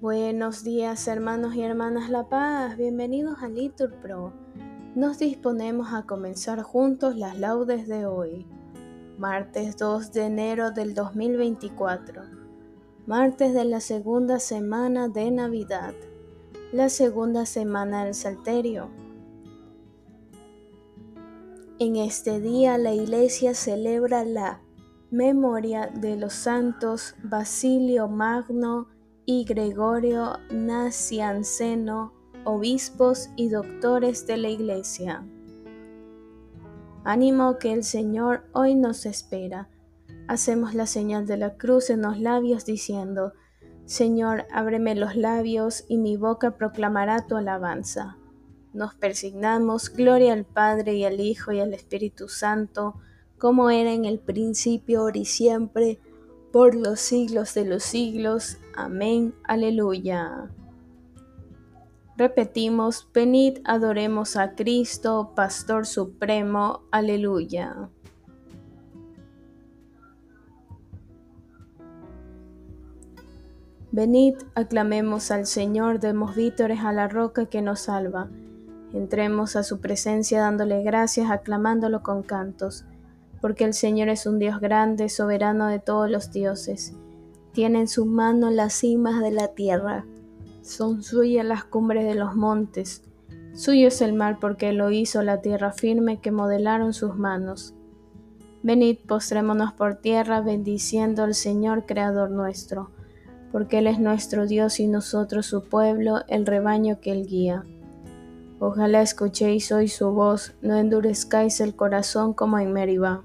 Buenos días hermanos y hermanas La Paz, bienvenidos a Litur Pro. Nos disponemos a comenzar juntos las laudes de hoy, martes 2 de enero del 2024, martes de la segunda semana de Navidad, la segunda semana del Salterio. En este día la iglesia celebra la memoria de los santos Basilio Magno, y Gregorio Nacianceno, obispos y doctores de la Iglesia. Ánimo que el Señor hoy nos espera. Hacemos la señal de la cruz en los labios diciendo, Señor, ábreme los labios y mi boca proclamará tu alabanza. Nos persignamos, gloria al Padre y al Hijo y al Espíritu Santo, como era en el principio, ahora y siempre, por los siglos de los siglos. Amén. Aleluya. Repetimos, venid, adoremos a Cristo, Pastor Supremo. Aleluya. Venid, aclamemos al Señor, demos vítores a la roca que nos salva. Entremos a su presencia dándole gracias, aclamándolo con cantos porque el Señor es un Dios grande, soberano de todos los dioses. Tiene en su mano las cimas de la tierra, son suyas las cumbres de los montes. Suyo es el mar porque lo hizo la tierra firme que modelaron sus manos. Venid, postrémonos por tierra, bendiciendo al Señor Creador nuestro, porque Él es nuestro Dios y nosotros su pueblo, el rebaño que Él guía. Ojalá escuchéis hoy su voz, no endurezcáis el corazón como en Meribá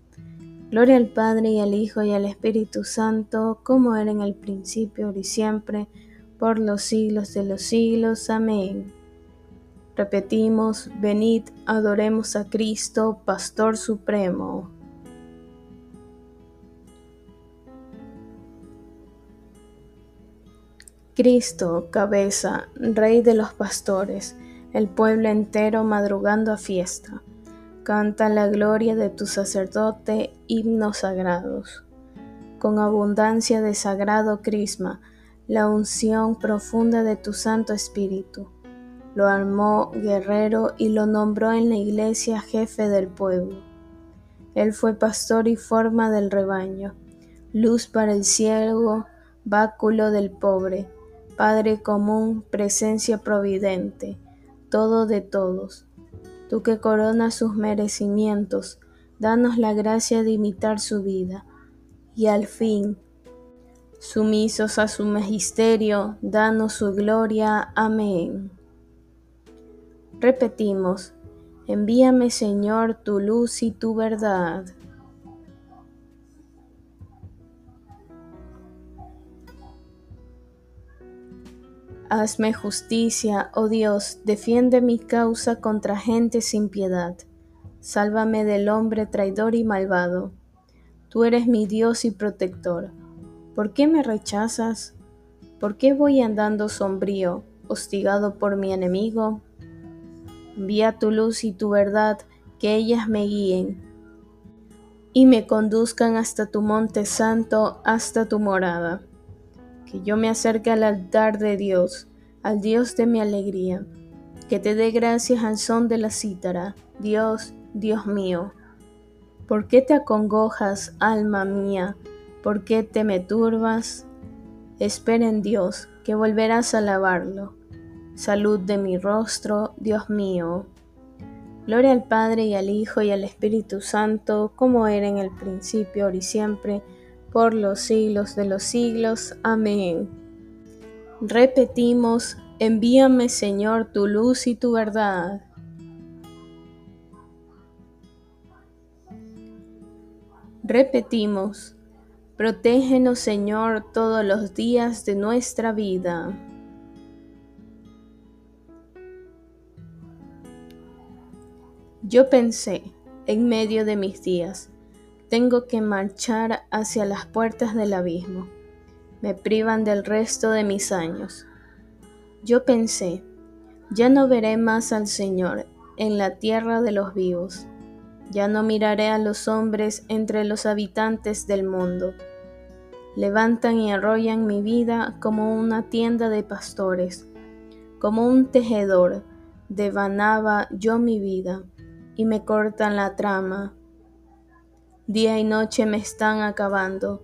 Gloria al Padre y al Hijo y al Espíritu Santo, como era en el principio, y siempre, por los siglos de los siglos. Amén. Repetimos, venid, adoremos a Cristo, Pastor Supremo. Cristo, cabeza, Rey de los pastores, el pueblo entero madrugando a fiesta. Canta la gloria de tu sacerdote himnos sagrados. Con abundancia de sagrado crisma, la unción profunda de tu Santo Espíritu. Lo armó guerrero y lo nombró en la iglesia jefe del pueblo. Él fue pastor y forma del rebaño, luz para el ciego, báculo del pobre, Padre común, presencia providente, todo de todos tú que coronas sus merecimientos, danos la gracia de imitar su vida. Y al fin, sumisos a su magisterio, danos su gloria. Amén. Repetimos, envíame Señor tu luz y tu verdad. Hazme justicia, oh Dios, defiende mi causa contra gente sin piedad. Sálvame del hombre traidor y malvado. Tú eres mi Dios y protector. ¿Por qué me rechazas? ¿Por qué voy andando sombrío, hostigado por mi enemigo? Envía tu luz y tu verdad, que ellas me guíen y me conduzcan hasta tu monte santo, hasta tu morada que yo me acerque al altar de Dios, al Dios de mi alegría, que te dé gracias al son de la cítara, Dios, Dios mío. ¿Por qué te acongojas, alma mía? ¿Por qué te me turbas? Espera en Dios, que volverás a alabarlo. Salud de mi rostro, Dios mío. Gloria al Padre y al Hijo y al Espíritu Santo, como era en el principio, ahora y siempre, por los siglos de los siglos. Amén. Repetimos, envíame Señor tu luz y tu verdad. Repetimos, protégenos Señor todos los días de nuestra vida. Yo pensé, en medio de mis días, tengo que marchar hacia las puertas del abismo. Me privan del resto de mis años. Yo pensé, ya no veré más al Señor en la tierra de los vivos. Ya no miraré a los hombres entre los habitantes del mundo. Levantan y arrollan mi vida como una tienda de pastores. Como un tejedor, devanaba yo mi vida y me cortan la trama. Día y noche me están acabando,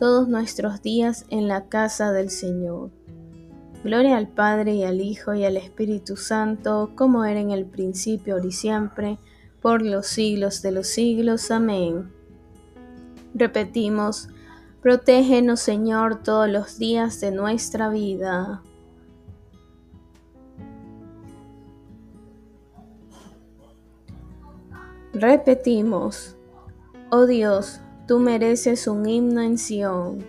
todos nuestros días en la casa del Señor. Gloria al Padre y al Hijo y al Espíritu Santo, como era en el principio, ahora y siempre, por los siglos de los siglos. Amén. Repetimos, protégenos Señor todos los días de nuestra vida. Repetimos, oh Dios, tú mereces un himno en Sión.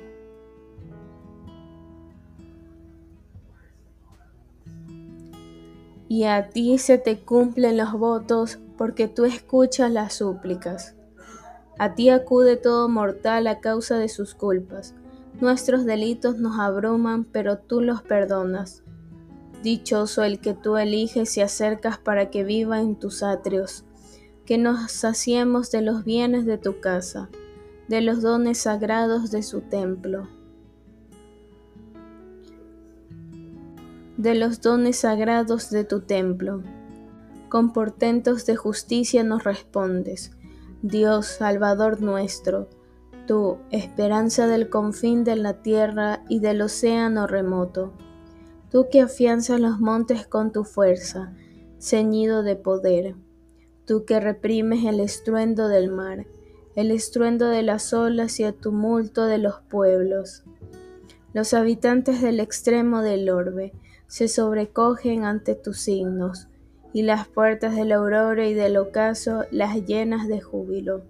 Y a ti se te cumplen los votos porque tú escuchas las súplicas. A ti acude todo mortal a causa de sus culpas. Nuestros delitos nos abruman, pero tú los perdonas. Dichoso el que tú eliges y acercas para que viva en tus atrios, que nos saciemos de los bienes de tu casa, de los dones sagrados de su templo. De los dones sagrados de tu templo. Con portentos de justicia nos respondes Dios Salvador nuestro, tú, esperanza del confín de la tierra y del océano remoto, tú que afianzas los montes con tu fuerza, ceñido de poder, tú que reprimes el estruendo del mar, el estruendo de las olas y el tumulto de los pueblos. Los habitantes del extremo del orbe se sobrecogen ante tus signos, y las puertas de la aurora y del ocaso las llenas de júbilo.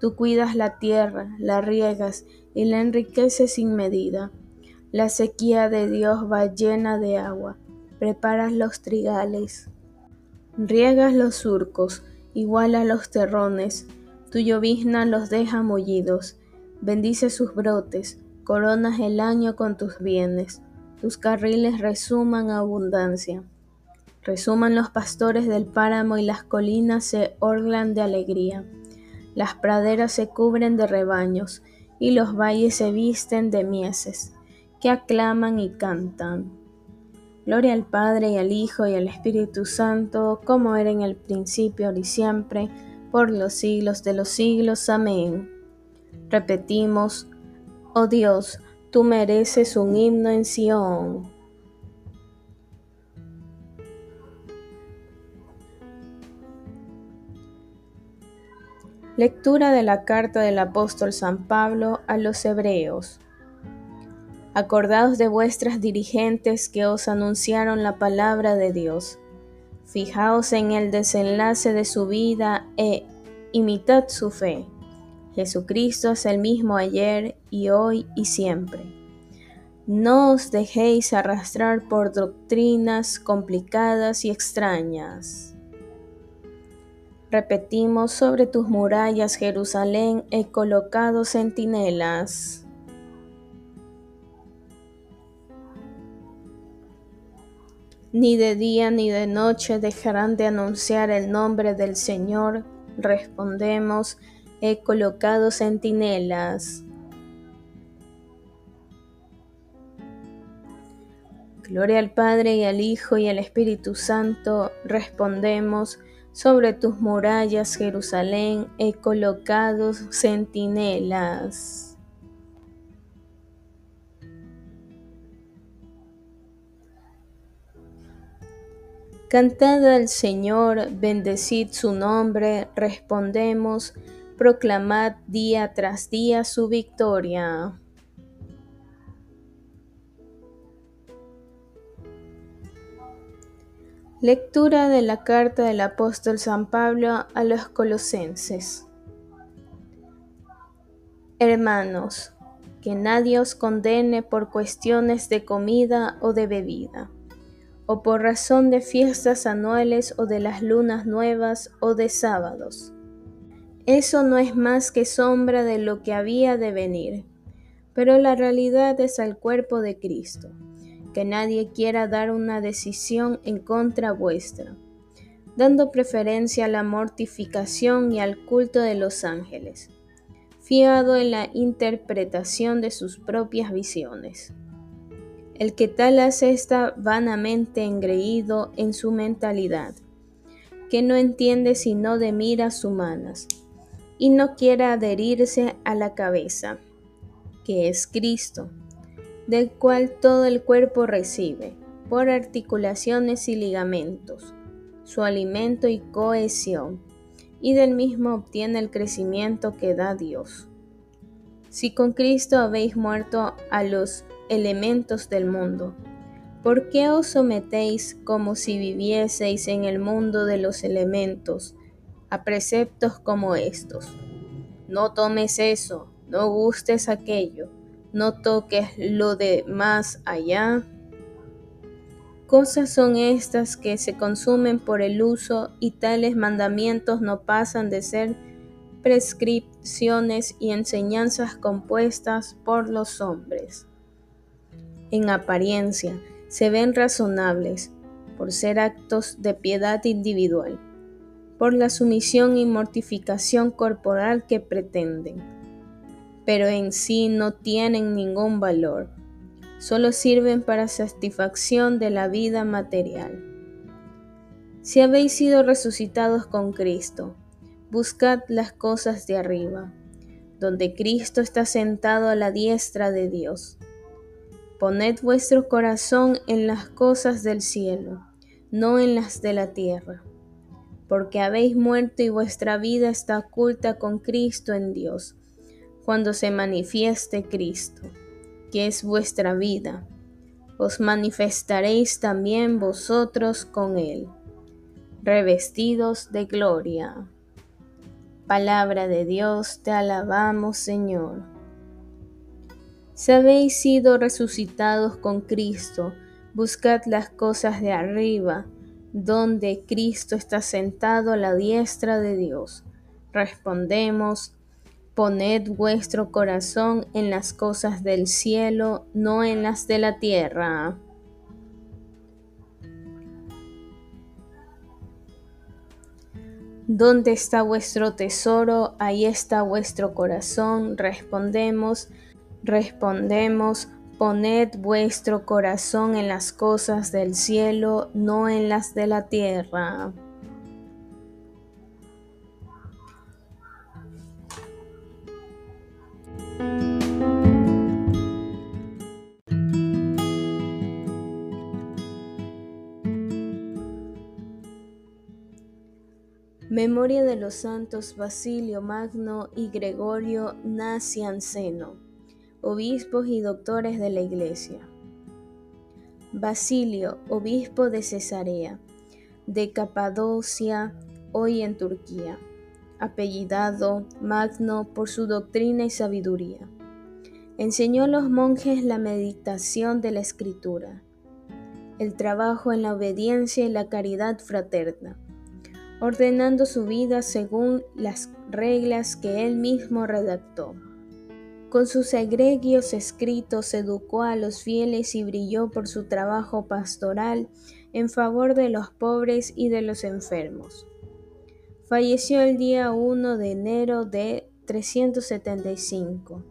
Tú cuidas la tierra, la riegas y la enriqueces sin medida. La sequía de Dios va llena de agua. Preparas los trigales. Riegas los surcos, iguala los terrones. Tu llovizna los deja mullidos. Bendice sus brotes, coronas el año con tus bienes. Tus carriles resuman abundancia. Resuman los pastores del páramo y las colinas se orlan de alegría. Las praderas se cubren de rebaños y los valles se visten de mieses, que aclaman y cantan. Gloria al Padre y al Hijo y al Espíritu Santo, como era en el principio, y siempre, por los siglos de los siglos. Amén. Repetimos, oh Dios, tú mereces un himno en Sión. Lectura de la carta del apóstol San Pablo a los Hebreos. Acordaos de vuestras dirigentes que os anunciaron la palabra de Dios. Fijaos en el desenlace de su vida e imitad su fe. Jesucristo es el mismo ayer y hoy y siempre. No os dejéis arrastrar por doctrinas complicadas y extrañas Repetimos, sobre tus murallas, Jerusalén, he colocado centinelas. Ni de día ni de noche dejarán de anunciar el nombre del Señor, respondemos, he colocado centinelas. Gloria al Padre y al Hijo y al Espíritu Santo, respondemos, sobre tus murallas, Jerusalén, he colocado centinelas. Cantad al Señor, bendecid su nombre, respondemos, proclamad día tras día su victoria. Lectura de la carta del apóstol San Pablo a los colosenses. Hermanos, que nadie os condene por cuestiones de comida o de bebida, o por razón de fiestas anuales o de las lunas nuevas o de sábados. Eso no es más que sombra de lo que había de venir, pero la realidad es el cuerpo de Cristo que nadie quiera dar una decisión en contra vuestra, dando preferencia a la mortificación y al culto de los ángeles, fiado en la interpretación de sus propias visiones. El que tal hace está vanamente engreído en su mentalidad, que no entiende sino de miras humanas, y no quiere adherirse a la cabeza, que es Cristo del cual todo el cuerpo recibe, por articulaciones y ligamentos, su alimento y cohesión, y del mismo obtiene el crecimiento que da Dios. Si con Cristo habéis muerto a los elementos del mundo, ¿por qué os sometéis como si vivieseis en el mundo de los elementos, a preceptos como estos? No tomes eso, no gustes aquello no toques lo de más allá. Cosas son estas que se consumen por el uso y tales mandamientos no pasan de ser prescripciones y enseñanzas compuestas por los hombres. En apariencia se ven razonables por ser actos de piedad individual, por la sumisión y mortificación corporal que pretenden pero en sí no tienen ningún valor, solo sirven para satisfacción de la vida material. Si habéis sido resucitados con Cristo, buscad las cosas de arriba, donde Cristo está sentado a la diestra de Dios. Poned vuestro corazón en las cosas del cielo, no en las de la tierra, porque habéis muerto y vuestra vida está oculta con Cristo en Dios cuando se manifieste Cristo, que es vuestra vida. Os manifestaréis también vosotros con Él, revestidos de gloria. Palabra de Dios, te alabamos Señor. Si habéis sido resucitados con Cristo, buscad las cosas de arriba, donde Cristo está sentado a la diestra de Dios. Respondemos, Poned vuestro corazón en las cosas del cielo, no en las de la tierra. ¿Dónde está vuestro tesoro? Ahí está vuestro corazón. Respondemos, respondemos, poned vuestro corazón en las cosas del cielo, no en las de la tierra. Memoria de los santos Basilio Magno y Gregorio Nacianceno, obispos y doctores de la Iglesia. Basilio, obispo de Cesarea, de Capadocia, hoy en Turquía, apellidado Magno por su doctrina y sabiduría. Enseñó a los monjes la meditación de la escritura, el trabajo en la obediencia y la caridad fraterna ordenando su vida según las reglas que él mismo redactó. Con sus egregios escritos educó a los fieles y brilló por su trabajo pastoral en favor de los pobres y de los enfermos. falleció el día 1 de enero de 375.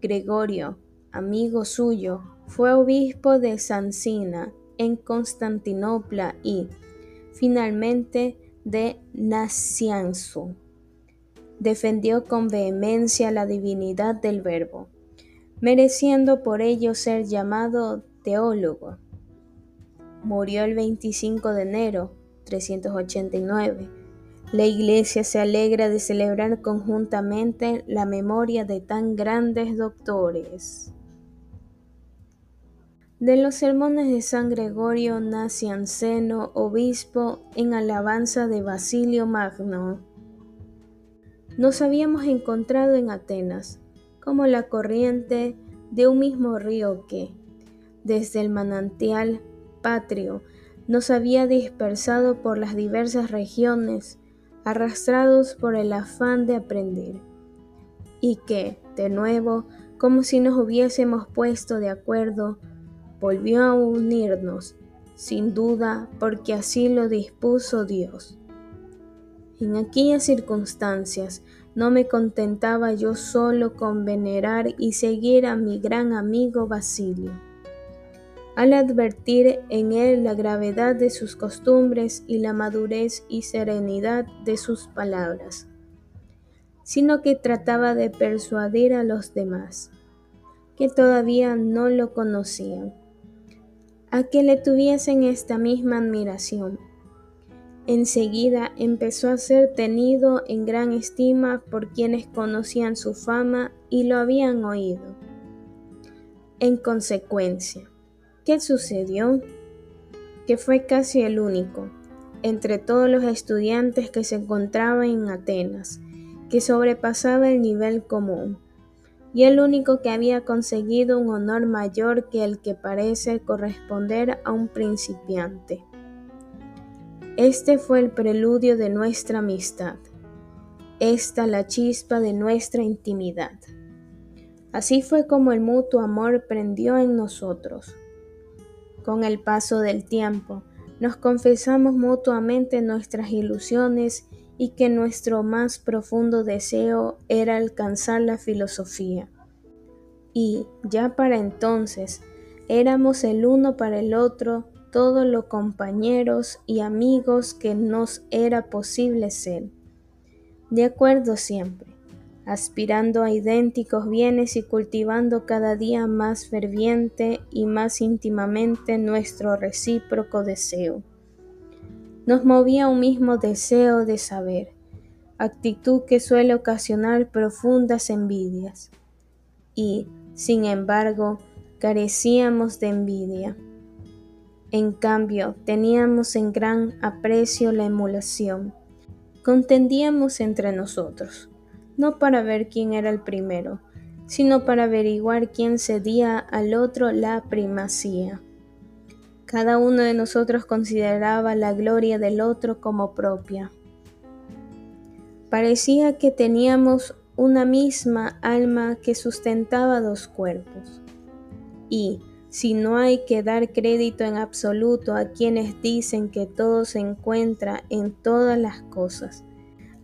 Gregorio, amigo suyo, fue obispo de Sancina en Constantinopla y, finalmente, de Nacianzo. Defendió con vehemencia la divinidad del Verbo, mereciendo por ello ser llamado teólogo. Murió el 25 de enero 389. La Iglesia se alegra de celebrar conjuntamente la memoria de tan grandes doctores. De los sermones de San Gregorio Nacianceno, obispo, en alabanza de Basilio Magno. Nos habíamos encontrado en Atenas, como la corriente de un mismo río que, desde el manantial patrio, nos había dispersado por las diversas regiones, arrastrados por el afán de aprender, y que, de nuevo, como si nos hubiésemos puesto de acuerdo, volvió a unirnos, sin duda, porque así lo dispuso Dios. En aquellas circunstancias no me contentaba yo solo con venerar y seguir a mi gran amigo Basilio. Al advertir en él la gravedad de sus costumbres y la madurez y serenidad de sus palabras, sino que trataba de persuadir a los demás, que todavía no lo conocían, a que le tuviesen esta misma admiración. Enseguida empezó a ser tenido en gran estima por quienes conocían su fama y lo habían oído. En consecuencia, ¿qué sucedió? Que fue casi el único, entre todos los estudiantes que se encontraban en Atenas, que sobrepasaba el nivel común y el único que había conseguido un honor mayor que el que parece corresponder a un principiante. Este fue el preludio de nuestra amistad, esta la chispa de nuestra intimidad. Así fue como el mutuo amor prendió en nosotros. Con el paso del tiempo, nos confesamos mutuamente nuestras ilusiones y que nuestro más profundo deseo era alcanzar la filosofía. Y ya para entonces éramos el uno para el otro todos los compañeros y amigos que nos era posible ser. De acuerdo siempre, aspirando a idénticos bienes y cultivando cada día más ferviente y más íntimamente nuestro recíproco deseo nos movía un mismo deseo de saber, actitud que suele ocasionar profundas envidias. Y, sin embargo, carecíamos de envidia. En cambio, teníamos en gran aprecio la emulación. Contendíamos entre nosotros, no para ver quién era el primero, sino para averiguar quién cedía al otro la primacía. Cada uno de nosotros consideraba la gloria del otro como propia. Parecía que teníamos una misma alma que sustentaba dos cuerpos. Y, si no hay que dar crédito en absoluto a quienes dicen que todo se encuentra en todas las cosas,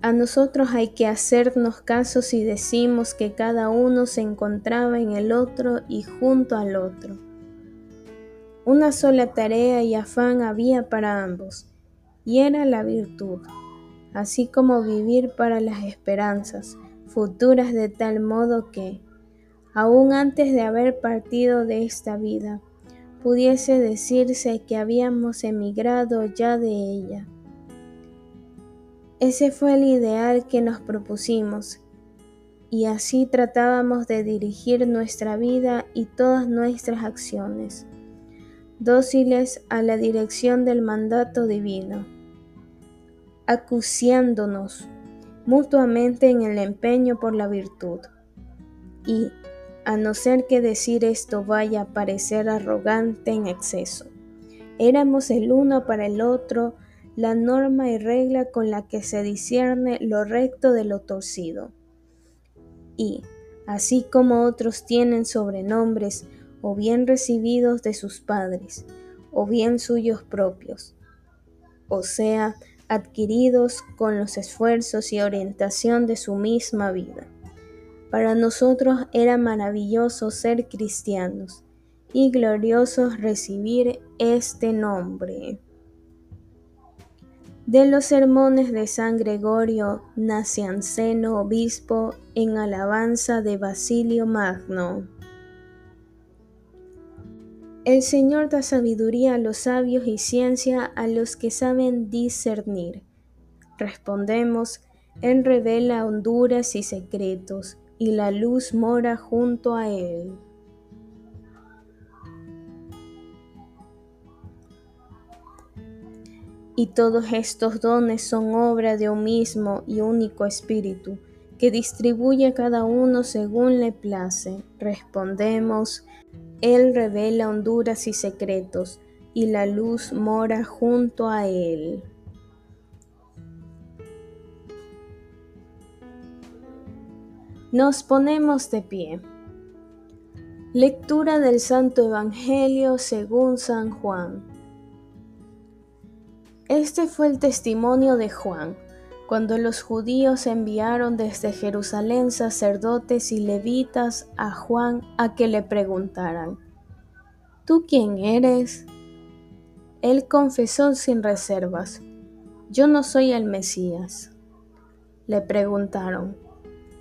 a nosotros hay que hacernos caso si decimos que cada uno se encontraba en el otro y junto al otro. Una sola tarea y afán había para ambos, y era la virtud, así como vivir para las esperanzas futuras de tal modo que, aun antes de haber partido de esta vida, pudiese decirse que habíamos emigrado ya de ella. Ese fue el ideal que nos propusimos, y así tratábamos de dirigir nuestra vida y todas nuestras acciones dóciles a la dirección del mandato divino, acuciándonos mutuamente en el empeño por la virtud. Y, a no ser que decir esto vaya a parecer arrogante en exceso, éramos el uno para el otro la norma y regla con la que se discierne lo recto de lo torcido. Y, así como otros tienen sobrenombres o bien recibidos de sus padres, o bien suyos propios, o sea, adquiridos con los esfuerzos y orientación de su misma vida. Para nosotros era maravilloso ser cristianos y glorioso recibir este nombre. De los sermones de San Gregorio Nacianceno, obispo, en alabanza de Basilio Magno. El Señor da sabiduría a los sabios y ciencia a los que saben discernir. Respondemos, Él revela honduras y secretos, y la luz mora junto a Él. Y todos estos dones son obra de un mismo y único Espíritu, que distribuye a cada uno según le place. Respondemos, Él revela honduras y secretos, y la luz mora junto a Él. Nos ponemos de pie. Lectura del Santo Evangelio según San Juan. Este fue el testimonio de Juan, cuando los judíos enviaron desde Jerusalén sacerdotes y levitas a Juan a que le preguntaran, ¿Tú quién eres? Él confesó sin reservas, Yo no soy el Mesías. Le preguntaron,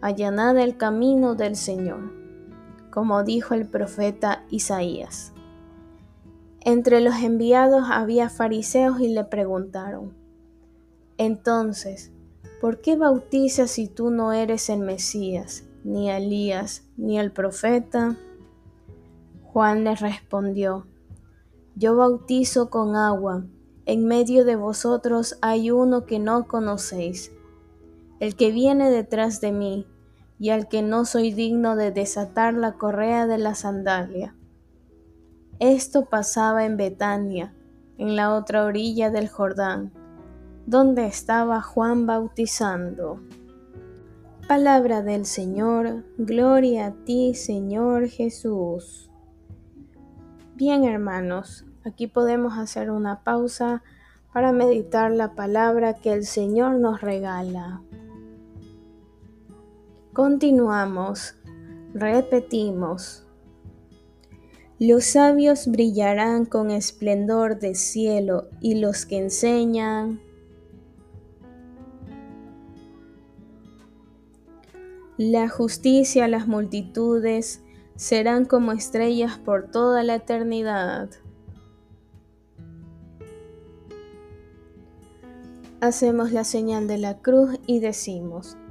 allanad el camino del Señor, como dijo el profeta Isaías. Entre los enviados había fariseos y le preguntaron, entonces, ¿por qué bautizas si tú no eres el Mesías, ni Elías, ni el profeta? Juan le respondió, Yo bautizo con agua, en medio de vosotros hay uno que no conocéis, el que viene detrás de mí, y al que no soy digno de desatar la correa de la sandalia. Esto pasaba en Betania, en la otra orilla del Jordán donde estaba Juan bautizando. Palabra del Señor, gloria a ti Señor Jesús. Bien hermanos, aquí podemos hacer una pausa para meditar la palabra que el Señor nos regala. Continuamos, repetimos. Los sabios brillarán con esplendor de cielo y los que enseñan La justicia a las multitudes serán como estrellas por toda la eternidad. Hacemos la señal de la cruz y decimos,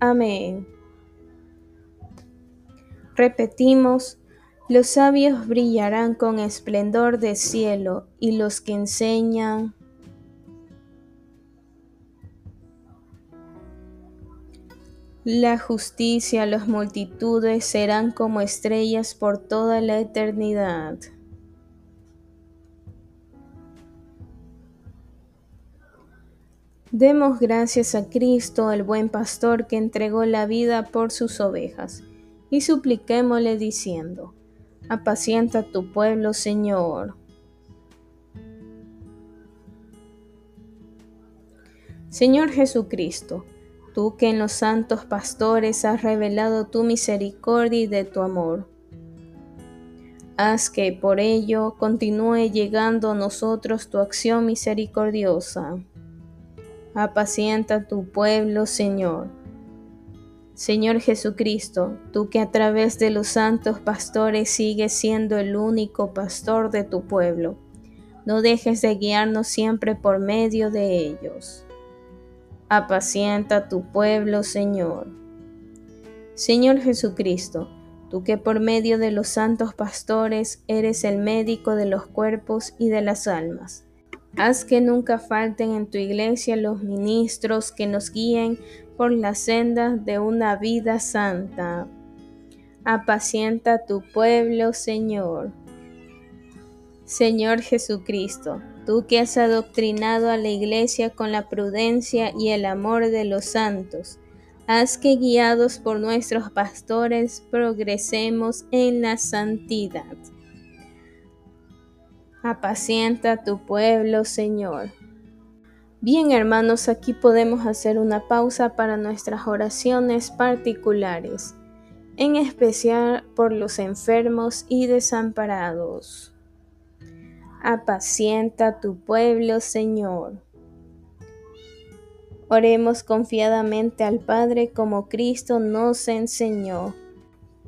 Amén. Repetimos, Los sabios brillarán con esplendor de cielo y los que enseñan la justicia, las multitudes serán como estrellas por toda la eternidad. Demos gracias a Cristo, el buen pastor que entregó la vida por sus ovejas, y supliquémosle diciendo, apacienta tu pueblo, Señor. Señor Jesucristo, tú que en los santos pastores has revelado tu misericordia y de tu amor, haz que por ello continúe llegando a nosotros tu acción misericordiosa. Apacienta tu pueblo, Señor. Señor Jesucristo, tú que a través de los santos pastores sigues siendo el único pastor de tu pueblo, no dejes de guiarnos siempre por medio de ellos. Apacienta tu pueblo, Señor. Señor Jesucristo, tú que por medio de los santos pastores eres el médico de los cuerpos y de las almas. Haz que nunca falten en tu iglesia los ministros que nos guíen por las sendas de una vida santa. Apacienta tu pueblo, Señor. Señor Jesucristo, tú que has adoctrinado a la iglesia con la prudencia y el amor de los santos, haz que guiados por nuestros pastores progresemos en la santidad. Apacienta tu pueblo, Señor. Bien hermanos, aquí podemos hacer una pausa para nuestras oraciones particulares, en especial por los enfermos y desamparados. Apacienta tu pueblo, Señor. Oremos confiadamente al Padre como Cristo nos enseñó.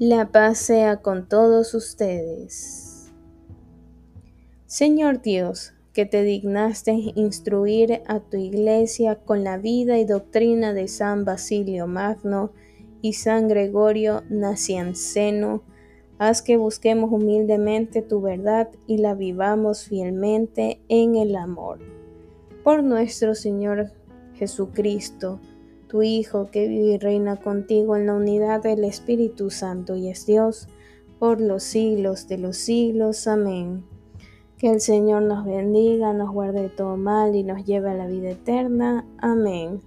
La paz sea con todos ustedes. Señor Dios, que te dignaste instruir a tu iglesia con la vida y doctrina de San Basilio Magno y San Gregorio Nacianceno, haz que busquemos humildemente tu verdad y la vivamos fielmente en el amor. Por nuestro Señor Jesucristo, tu Hijo, que vive y reina contigo en la unidad del Espíritu Santo y es Dios, por los siglos de los siglos. Amén. Que el Señor nos bendiga, nos guarde de todo mal y nos lleve a la vida eterna. Amén.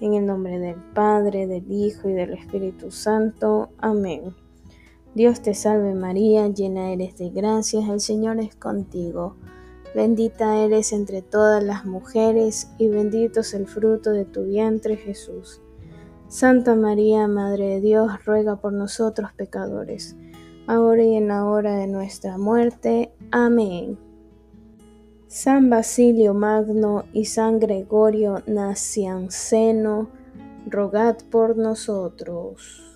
En el nombre del Padre, del Hijo y del Espíritu Santo. Amén. Dios te salve María, llena eres de gracias, el Señor es contigo. Bendita eres entre todas las mujeres y bendito es el fruto de tu vientre Jesús. Santa María, Madre de Dios, ruega por nosotros pecadores, ahora y en la hora de nuestra muerte. Amén. San Basilio Magno y San Gregorio Nacianceno, rogad por nosotros.